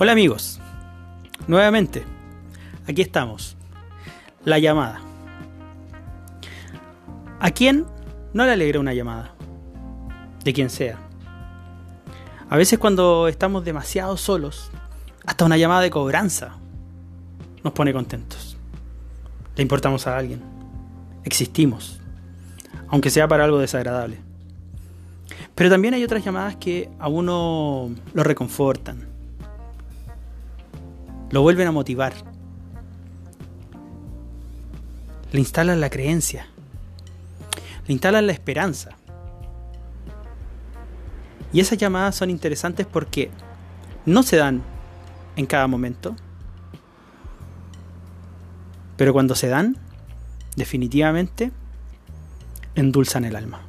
Hola amigos, nuevamente, aquí estamos, la llamada. ¿A quién no le alegra una llamada? De quien sea. A veces cuando estamos demasiado solos, hasta una llamada de cobranza nos pone contentos. Le importamos a alguien, existimos, aunque sea para algo desagradable. Pero también hay otras llamadas que a uno lo reconfortan, lo vuelven a motivar. Le instalan la creencia. Le instalan la esperanza. Y esas llamadas son interesantes porque no se dan en cada momento. Pero cuando se dan, definitivamente endulzan el alma.